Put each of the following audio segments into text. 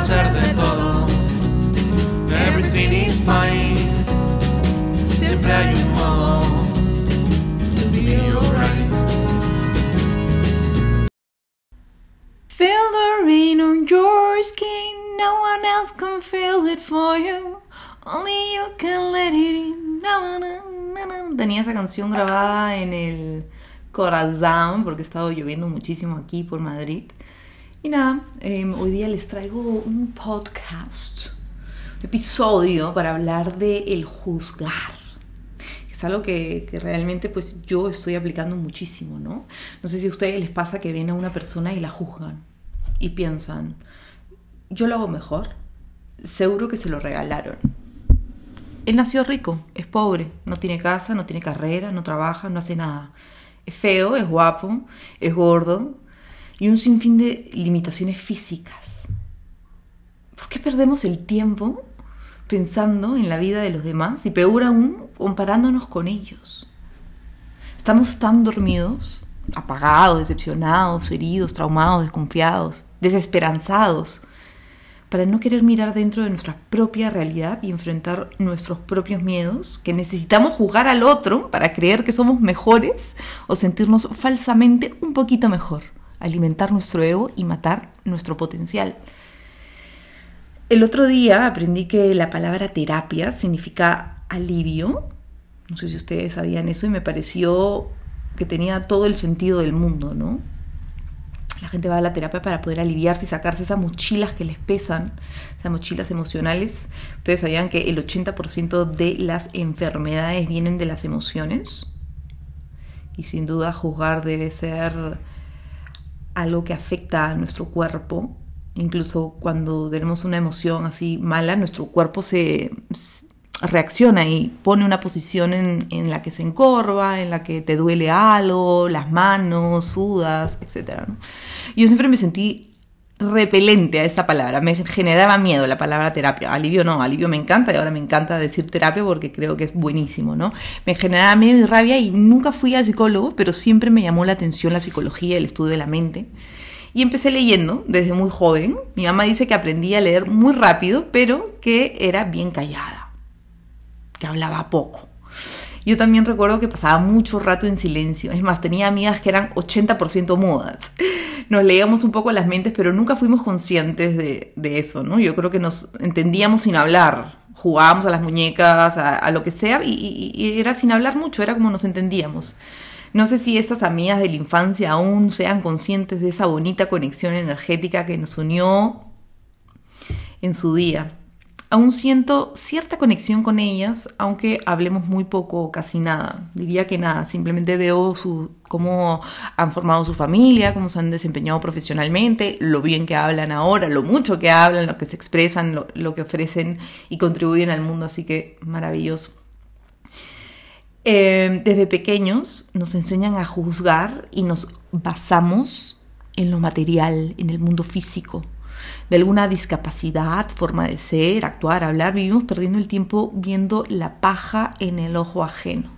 hacer de todo. Everything is fine. Siempre hay un modo to be alright. Feel the rain on your skin. No one else can feel it for you. Only you can let it in. No, no, no. Tenía esa canción grabada en el Corazón porque estaba lloviendo muchísimo aquí por Madrid. Y nada, em, hoy día les traigo un podcast, un episodio para hablar de el juzgar. Es algo que, que realmente pues yo estoy aplicando muchísimo, ¿no? No sé si a ustedes les pasa que ven a una persona y la juzgan y piensan, yo lo hago mejor, seguro que se lo regalaron. Él nació rico, es pobre, no tiene casa, no tiene carrera, no trabaja, no hace nada. Es feo, es guapo, es gordo y un sinfín de limitaciones físicas. ¿Por qué perdemos el tiempo pensando en la vida de los demás y peor aún comparándonos con ellos? Estamos tan dormidos, apagados, decepcionados, heridos, traumados, desconfiados, desesperanzados, para no querer mirar dentro de nuestra propia realidad y enfrentar nuestros propios miedos, que necesitamos juzgar al otro para creer que somos mejores o sentirnos falsamente un poquito mejor, alimentar nuestro ego y matar nuestro potencial. El otro día aprendí que la palabra terapia significa alivio. No sé si ustedes sabían eso y me pareció que tenía todo el sentido del mundo, ¿no? La gente va a la terapia para poder aliviarse y sacarse esas mochilas que les pesan, esas mochilas emocionales. Ustedes sabían que el 80% de las enfermedades vienen de las emociones. Y sin duda juzgar debe ser algo que afecta a nuestro cuerpo. Incluso cuando tenemos una emoción así mala, nuestro cuerpo se reacciona y pone una posición en, en, la que se encorva, en la que te duele algo, las manos, sudas, etc. Yo siempre me sentí repelente a esta palabra, me generaba miedo la palabra terapia. Alivio no, alivio me encanta y ahora me encanta decir terapia porque creo que es buenísimo, ¿no? Me generaba miedo y rabia y nunca fui al psicólogo, pero siempre me llamó la atención la psicología, el estudio de la mente. Y empecé leyendo desde muy joven. Mi mamá dice que aprendí a leer muy rápido, pero que era bien callada, que hablaba poco. Yo también recuerdo que pasaba mucho rato en silencio. Es más, tenía amigas que eran 80% mudas. Nos leíamos un poco las mentes, pero nunca fuimos conscientes de, eso, ¿no? Yo creo que nos entendíamos sin hablar. Jugábamos a las muñecas, a, lo que sea, y, y, y, era sin hablar mucho, era como nos entendíamos. No sé si estas amigas de la infancia aún sean conscientes de esa bonita conexión energética que nos unió en su día. Aún siento cierta conexión con ellas, aunque hablemos muy poco o casi nada. Diría que nada, simplemente veo su, cómo han formado su familia, cómo se han desempeñado profesionalmente, lo bien que hablan ahora, lo mucho que hablan, lo que se expresan, lo, que ofrecen y contribuyen al mundo, así que maravilloso. Eh, desde pequeños nos enseñan a juzgar y nos basamos en lo material, en el mundo físico de alguna discapacidad, forma de ser, actuar, hablar, vivimos perdiendo el tiempo viendo la paja en el ojo ajeno.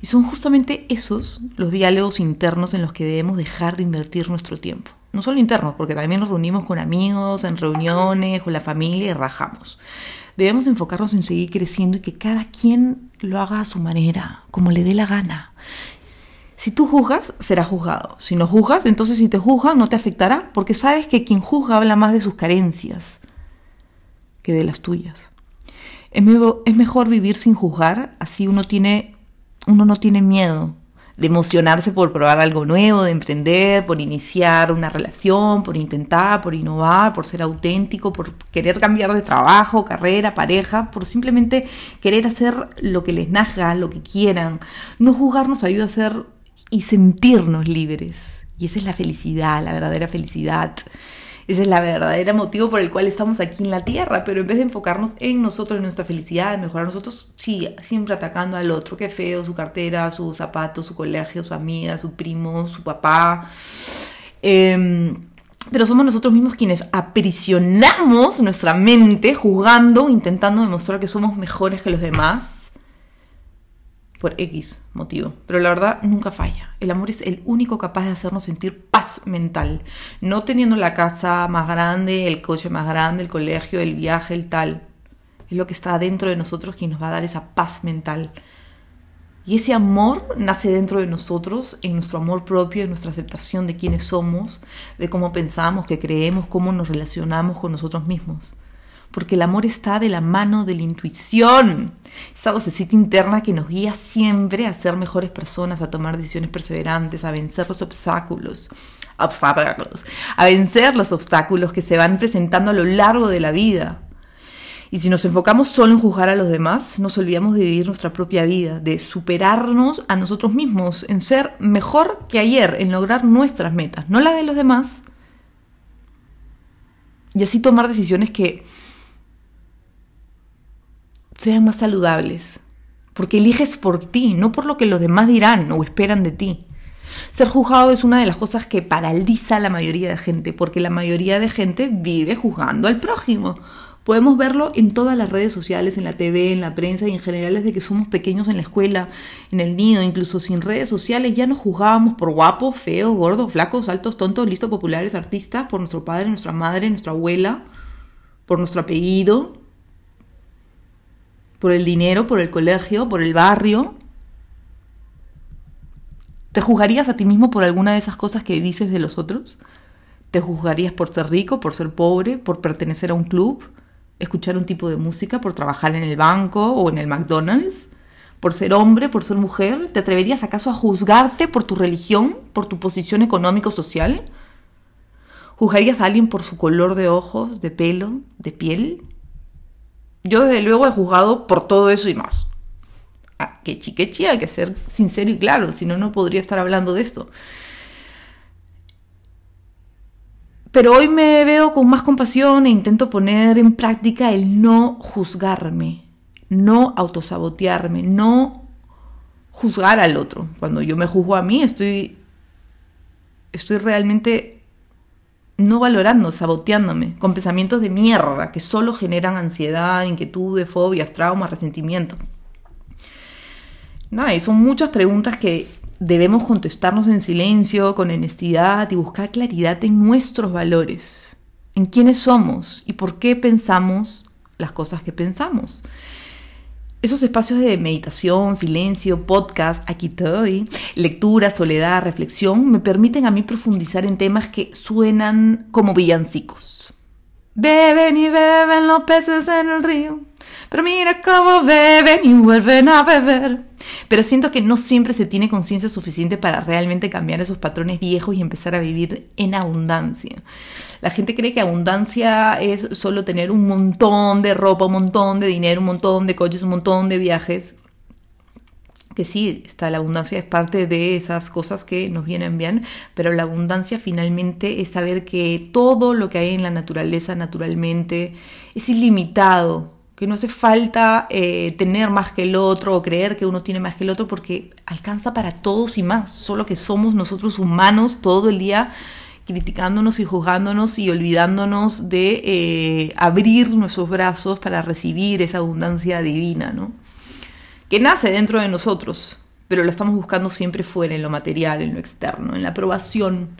Y son justamente esos los diálogos internos en los que debemos dejar de invertir nuestro tiempo. No solo internos, porque también nos reunimos con amigos, en reuniones, con la familia y rajamos. Debemos enfocarnos en seguir creciendo y que cada quien lo haga a su manera, como le dé la gana. Si tú juzgas, será juzgado. Si no juzgas, entonces si te juzgan no te afectará, porque sabes que quien juzga habla más de sus carencias que de las tuyas. Es, es mejor vivir sin juzgar, así uno, tiene, uno no tiene miedo de emocionarse por probar algo nuevo, de emprender, por iniciar una relación, por intentar, por innovar, por ser auténtico, por querer cambiar de trabajo, carrera, pareja, por simplemente querer hacer lo que les nazca, lo que quieran. No juzgar nos ayuda a ser y sentirnos libres. Y esa es la felicidad, la verdadera felicidad. Ese es la verdadera motivo por el cual estamos aquí en la Tierra, pero en vez de enfocarnos en nosotros, en nuestra felicidad, en mejorar nosotros, sí, siempre atacando al otro, qué feo, su cartera, sus zapatos, su colegio, su amiga, su primo, su papá. Eh, pero somos nosotros mismos quienes aprisionamos nuestra mente juzgando, intentando demostrar que somos mejores que los demás por X motivo. Pero la verdad nunca falla. El amor es el único capaz de hacernos sentir paz mental. No teniendo la casa más grande, el coche más grande, el colegio, el viaje, el tal. Es lo que está dentro de nosotros quien nos va a dar esa paz mental. Y ese amor nace dentro de nosotros, en nuestro amor propio, en nuestra aceptación de quiénes somos, de cómo pensamos, qué creemos, cómo nos relacionamos con nosotros mismos. Porque el amor está de la mano de la intuición, esa vocecita interna que nos guía siempre a ser mejores personas, a tomar decisiones perseverantes, a vencer los obstáculos, obstáculos, a vencer los obstáculos que se van presentando a lo largo de la vida. Y si nos enfocamos solo en juzgar a los demás, nos olvidamos de vivir nuestra propia vida, de superarnos a nosotros mismos, en ser mejor que ayer, en lograr nuestras metas, no las de los demás. Y así tomar decisiones que sean más saludables, porque eliges por ti, no por lo que los demás dirán o esperan de ti. Ser juzgado es una de las cosas que paraliza a la mayoría de gente, porque la mayoría de gente vive juzgando al prójimo. Podemos verlo en todas las redes sociales, en la TV, en la prensa y en general desde que somos pequeños en la escuela, en el nido, incluso sin redes sociales, ya nos juzgábamos por guapos, feos, gordos, flacos, altos, tontos, listos, populares, artistas, por nuestro padre, nuestra madre, nuestra abuela, por nuestro apellido, por el dinero, por el colegio, por el barrio. ¿Te juzgarías a ti mismo por alguna de esas cosas que dices de los otros? ¿Te juzgarías por ser rico, por ser pobre, por pertenecer a un club? escuchar un tipo de música, por trabajar en el banco o en el McDonald's, por ser hombre, por ser mujer? ¿Te atreverías acaso a juzgarte por tu religión, por tu posición económico-social? ¿Juzgarías a alguien por su color de ojos, de pelo, de piel? Yo desde luego he juzgado por todo eso y más. Ah, que chiquechi, hay que ser sincero y claro, si no, no podría estar hablando de esto. Pero hoy me veo con más compasión e intento poner en práctica el no juzgarme, no autosabotearme, no juzgar al otro. Cuando yo me juzgo a mí, estoy, estoy realmente no valorando, saboteándome, con pensamientos de mierda que solo generan ansiedad, inquietud, fobias, traumas, resentimiento. Nada, y son muchas preguntas que debemos contestarnos en silencio, con honestidad y buscar claridad en nuestros valores, en quiénes somos y por qué pensamos las cosas que pensamos. Esos espacios de meditación, silencio, podcast, aquí estoy, lectura, soledad, reflexión, me permiten a mí profundizar en temas que suenan como villancicos. Beben y beben los peces en el río, pero mira cómo beben y vuelven a beber. Pero siento que no siempre se tiene conciencia suficiente para realmente cambiar esos patrones viejos y empezar a vivir en abundancia. La gente cree que abundancia es solo tener un montón de ropa, un montón de dinero, un montón de coches, un montón de viajes. Que sí, está la abundancia es parte de esas cosas que nos vienen bien, pero la abundancia finalmente es saber que todo lo que hay en la naturaleza naturalmente es ilimitado que no hace falta eh, tener más que el otro o creer que uno tiene más que el otro porque alcanza para todos y más, solo que somos nosotros humanos todo el día criticándonos y juzgándonos y olvidándonos de eh, abrir nuestros brazos para recibir esa abundancia divina, ¿no? Que nace dentro de nosotros, pero la estamos buscando siempre fuera, en lo material, en lo externo, en la aprobación.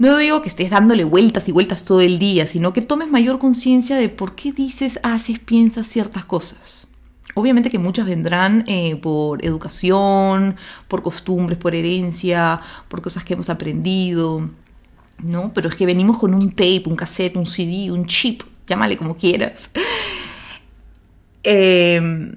No digo que estés dándole vueltas y vueltas todo el día, sino que tomes mayor conciencia de por qué dices, haces, piensas ciertas cosas. Obviamente que muchas vendrán eh, por educación, por costumbres, por herencia, por cosas que hemos aprendido, ¿no? Pero es que venimos con un tape, un cassette, un CD, un chip, llámale como quieras. Eh,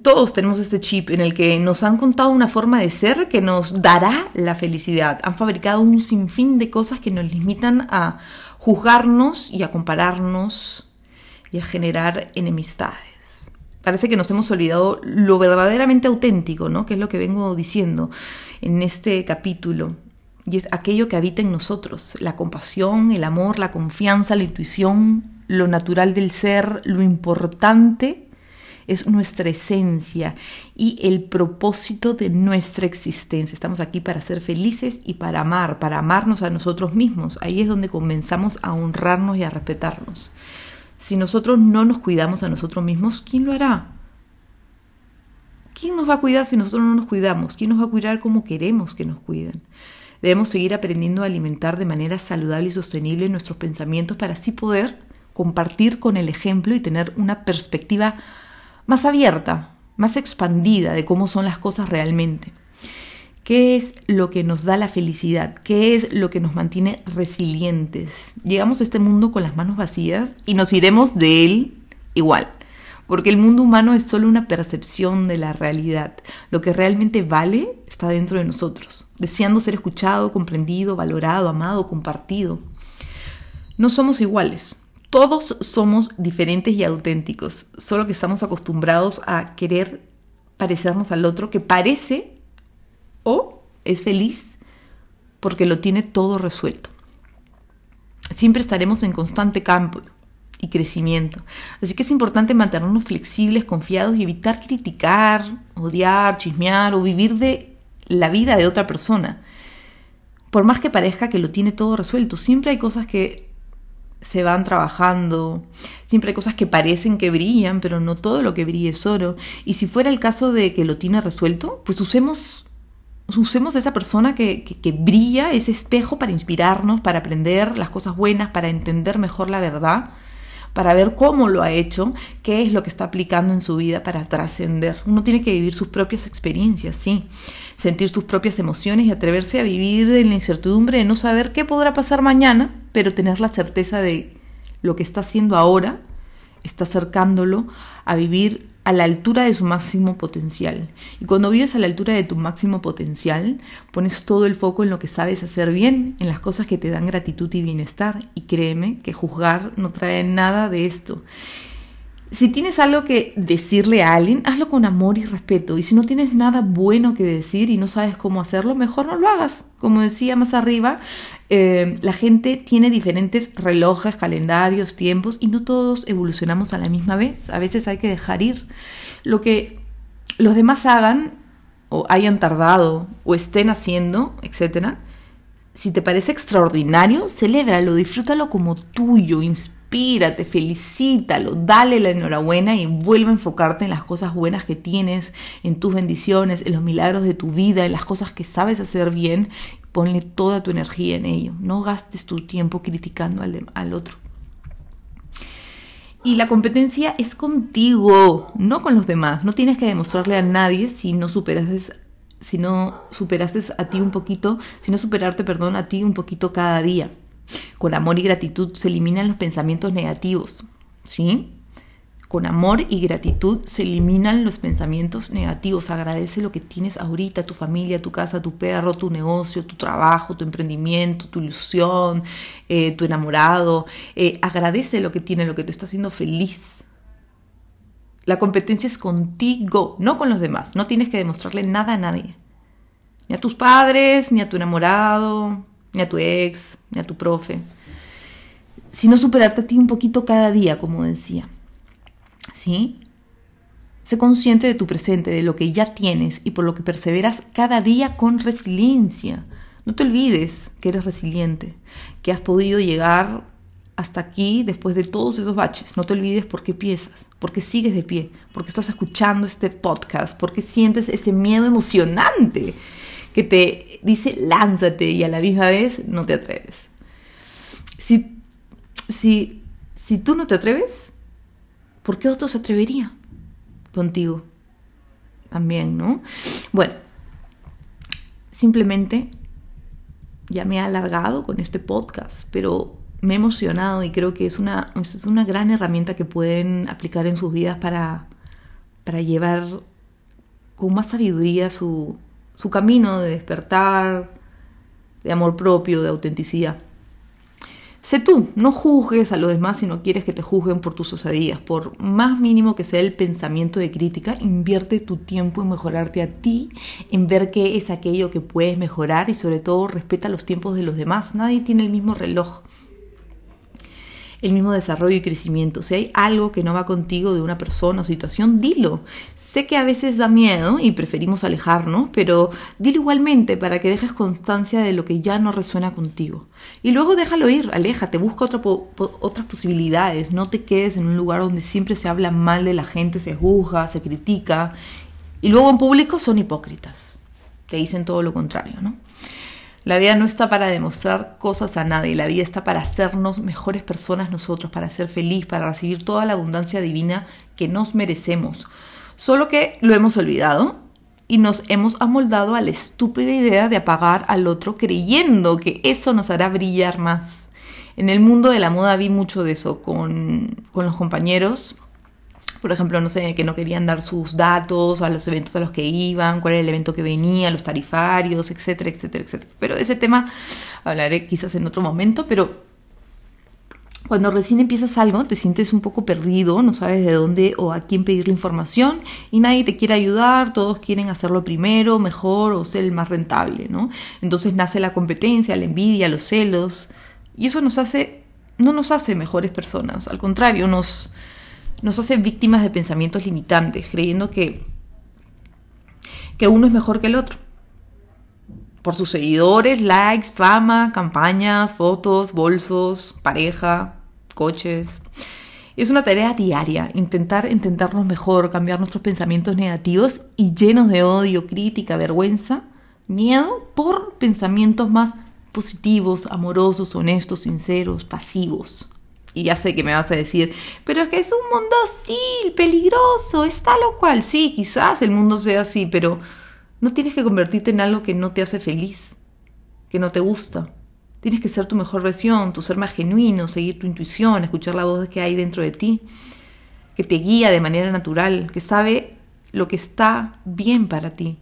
todos tenemos este chip en el que nos han contado una forma de ser que nos dará la felicidad. Han fabricado un sinfín de cosas que nos limitan a juzgarnos y a compararnos y a generar enemistades. Parece que nos hemos olvidado lo verdaderamente auténtico, ¿no? Que es lo que vengo diciendo en este capítulo. Y es aquello que habita en nosotros, la compasión, el amor, la confianza, la intuición, lo natural del ser, lo importante es nuestra esencia y el propósito de nuestra existencia. Estamos aquí para ser felices y para amar, para amarnos a nosotros mismos. Ahí es donde comenzamos a honrarnos y a respetarnos. Si nosotros no nos cuidamos a nosotros mismos, ¿quién lo hará? ¿Quién nos va a cuidar si nosotros no nos cuidamos? ¿Quién nos va a cuidar como queremos que nos cuiden? Debemos seguir aprendiendo a alimentar de manera saludable y sostenible nuestros pensamientos para así poder compartir con el ejemplo y tener una perspectiva más abierta, más expandida de cómo son las cosas realmente. ¿Qué es lo que nos da la felicidad? ¿Qué es lo que nos mantiene resilientes? Llegamos a este mundo con las manos vacías y nos iremos de él igual, porque el mundo humano es solo una percepción de la realidad. Lo que realmente vale está dentro de nosotros, deseando ser escuchado, comprendido, valorado, amado, compartido. No somos iguales, todos somos diferentes y auténticos, solo que estamos acostumbrados a querer parecernos al otro que parece o es feliz porque lo tiene todo resuelto. Siempre estaremos en constante cambio y crecimiento. Así que es importante mantenernos flexibles, confiados y evitar criticar, odiar, chismear o vivir de la vida de otra persona. Por más que parezca que lo tiene todo resuelto, siempre hay cosas que se van trabajando, siempre hay cosas que parecen que brillan, pero no todo lo que brilla es oro. Y si fuera el caso de que lo tiene resuelto, pues usemos usemos esa persona que, que, brilla, ese espejo para inspirarnos, para aprender las cosas buenas, para entender mejor la verdad, para ver cómo lo ha hecho, qué es lo que está aplicando en su vida para trascender. Uno tiene que vivir sus propias experiencias, sí, sentir sus propias emociones y atreverse a vivir en la incertidumbre de no saber qué podrá pasar mañana, pero tener la certeza de lo que está haciendo ahora, está acercándolo a vivir a la altura de su máximo potencial. Y cuando vives a la altura de tu máximo potencial, pones todo el foco en lo que sabes hacer bien, en las cosas que te dan gratitud y bienestar. Y créeme que juzgar no trae nada de esto. Si tienes algo que decirle a alguien, hazlo con amor y respeto. Y si no tienes nada bueno que decir y no sabes cómo hacerlo, mejor no lo hagas. Como decía más arriba, eh, la gente tiene diferentes relojes, calendarios, tiempos y no todos evolucionamos a la misma vez. A veces hay que dejar ir. Lo que los demás hagan o hayan tardado o estén haciendo, etcétera, si te parece extraordinario, celébralo, disfrútalo como tuyo, inspírate, felicítalo, dale la enhorabuena y vuelve a enfocarte en las cosas buenas que tienes, en tus bendiciones, en los milagros de tu vida, en las cosas que sabes hacer bien. Ponle toda tu energía en ello. No gastes tu tiempo criticando al, al otro. Y la competencia es contigo, no con los demás. No tienes que demostrarle a nadie si no superaste, si no superaste a ti un poquito, si no superarte, perdón, a ti un poquito cada día. Con amor y gratitud se eliminan los pensamientos negativos, ¿sí? Con amor y gratitud se eliminan los pensamientos negativos. Agradece lo que tienes ahorita, tu familia, tu casa, tu perro, tu negocio, tu trabajo, tu emprendimiento, tu ilusión, eh, tu enamorado. Eh, agradece lo que tiene, lo que te está haciendo feliz. La competencia es contigo, no con los demás. No tienes que demostrarle nada a nadie. Ni a tus padres, ni a tu enamorado, ni a tu ex, ni a tu profe, sino superarte a ti un poquito cada día, como decía. ¿Sí? Sé consciente de tu presente, de lo que ya tienes y por lo que perseveras cada día con resiliencia. No te olvides que eres resiliente, que has podido llegar hasta aquí después de todos esos baches. No te olvides por qué piensas, por qué sigues de pie, por qué estás escuchando este podcast, por qué sientes ese miedo emocionante que te dice lánzate y a la misma vez no te atreves. Si, si, si tú no te atreves, ¿por qué otro se atrevería contigo? También, ¿no? Bueno, simplemente ya me he alargado con este podcast, pero me he emocionado y creo que es una, es una gran herramienta que pueden aplicar en sus vidas para, para llevar con más sabiduría su, su camino de despertar, de amor propio, de autenticidad. Sé tú, no juzgues a los demás si no quieres que te juzguen por tus osadías. Por más mínimo que sea el pensamiento de crítica, invierte tu tiempo en mejorarte a ti, en ver qué es aquello que puedes mejorar y sobre todo respeta los tiempos de los demás. Nadie tiene el mismo reloj el mismo desarrollo y crecimiento. Si hay algo que no va contigo de una persona o situación, dilo. Sé que a veces da miedo y preferimos alejarnos, pero dilo igualmente para que dejes constancia de lo que ya no resuena contigo. Y luego déjalo ir, aléjate, busca otras posibilidades. No te quedes en un lugar donde siempre se habla mal de la gente, se juzga, se critica. Y luego en público son hipócritas. Te dicen todo lo contrario, ¿no? La vida no está para demostrar cosas a nadie, la vida está para hacernos mejores personas nosotros, para ser feliz, para recibir toda la abundancia divina que nos merecemos. Solo que lo hemos olvidado y nos hemos amoldado a la estúpida idea de apagar al otro creyendo que eso nos hará brillar más. En el mundo de la moda vi mucho de eso con, con los compañeros por ejemplo, no sé, que no querían dar sus datos a los eventos a los que iban, cuál era el evento que venía, los tarifarios, etcétera, etcétera, etcétera. Pero ese tema hablaré quizás en otro momento, pero cuando recién empiezas algo, te sientes un poco perdido, no sabes de dónde o a quién pedir la información y nadie te quiere ayudar, todos quieren hacerlo primero, mejor o ser el más rentable, ¿no? Entonces nace la competencia, la envidia, los celos y eso nos hace, no nos hace mejores personas, al contrario, nos, nos hace víctimas de pensamientos limitantes, creyendo que, que uno es mejor que el otro. Por sus seguidores, likes, fama, campañas, fotos, bolsos, pareja, coches. Es una tarea diaria, intentar entendernos mejor, cambiar nuestros pensamientos negativos y llenos de odio, crítica, vergüenza, miedo por pensamientos más positivos, amorosos, honestos, sinceros, pasivos. Y ya sé que me vas a decir, pero es que es un mundo hostil, peligroso, está lo cual. Sí, quizás el mundo sea así, pero no tienes que convertirte en algo que no te hace feliz, que no te gusta. Tienes que ser tu mejor versión, tu ser más genuino, seguir tu intuición, escuchar la voz que hay dentro de ti, que te guía de manera natural, que sabe lo que está bien para ti.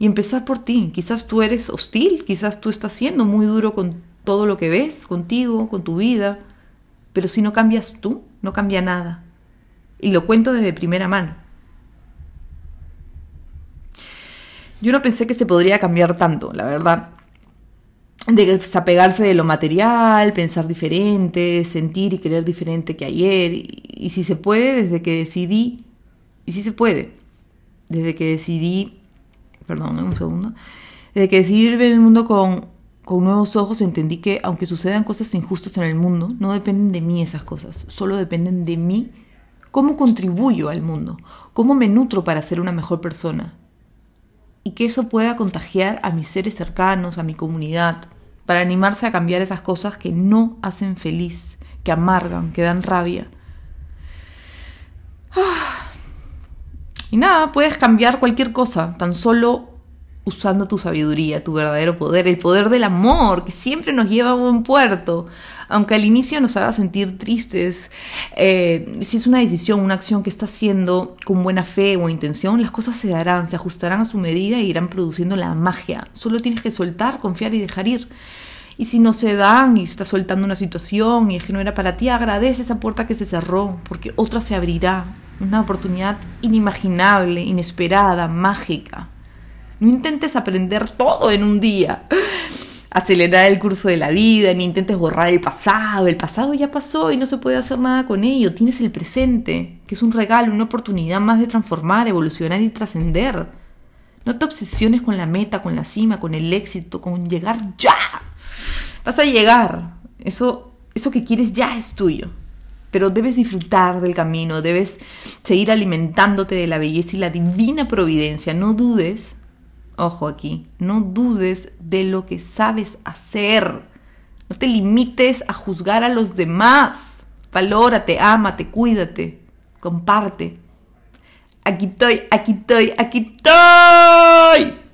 Y empezar por ti. Quizás tú eres hostil, quizás tú estás siendo muy duro con todo lo que ves, contigo, con tu vida pero si no cambias tú, no cambia nada. Y lo cuento desde primera mano. Yo no pensé que se podría cambiar tanto, la verdad. De desapegarse de lo material, pensar diferente, sentir y querer diferente que ayer. Y, si se puede, desde que decidí. Y si se puede. Desde que decidí. Perdón, un segundo. Desde que decidí ver el mundo con con nuevos ojos entendí que aunque sucedan cosas injustas en el mundo, no dependen de mí esas cosas, solo dependen de mí cómo contribuyo al mundo, cómo me nutro para ser una mejor persona. Y que eso pueda contagiar a mis seres cercanos, a mi comunidad, para animarse a cambiar esas cosas que no hacen feliz, que amargan, que dan rabia. Y nada, puedes cambiar cualquier cosa, tan solo usando tu sabiduría, tu verdadero poder, el poder del amor que siempre nos lleva a buen puerto. Aunque al inicio nos haga sentir tristes, eh, si es una decisión, una acción que estás haciendo con buena fe o intención, las cosas se darán, se ajustarán a su medida e irán produciendo la magia. Solo tienes que soltar, confiar y dejar ir. Y si no se dan y estás soltando una situación y es que no era para ti, agradece esa puerta que se cerró, porque otra se abrirá. Una oportunidad inimaginable, inesperada, mágica. No intentes aprender todo en un día. Acelerar el curso de la vida, ni intentes borrar el pasado. El pasado ya pasó y no se puede hacer nada con ello. Tienes el presente, que es un regalo, una oportunidad más de transformar, evolucionar y trascender. No te obsesiones con la meta, con la cima, con el éxito, con llegar ya. Vas a llegar. Eso, eso que quieres ya es tuyo. Pero debes disfrutar del camino, debes seguir alimentándote de la belleza y la divina providencia. No dudes Ojo aquí, no dudes de lo que sabes hacer. No te limites a juzgar a los demás. Valórate, ámate, cuídate, comparte. Aquí estoy, aquí estoy, aquí estoy.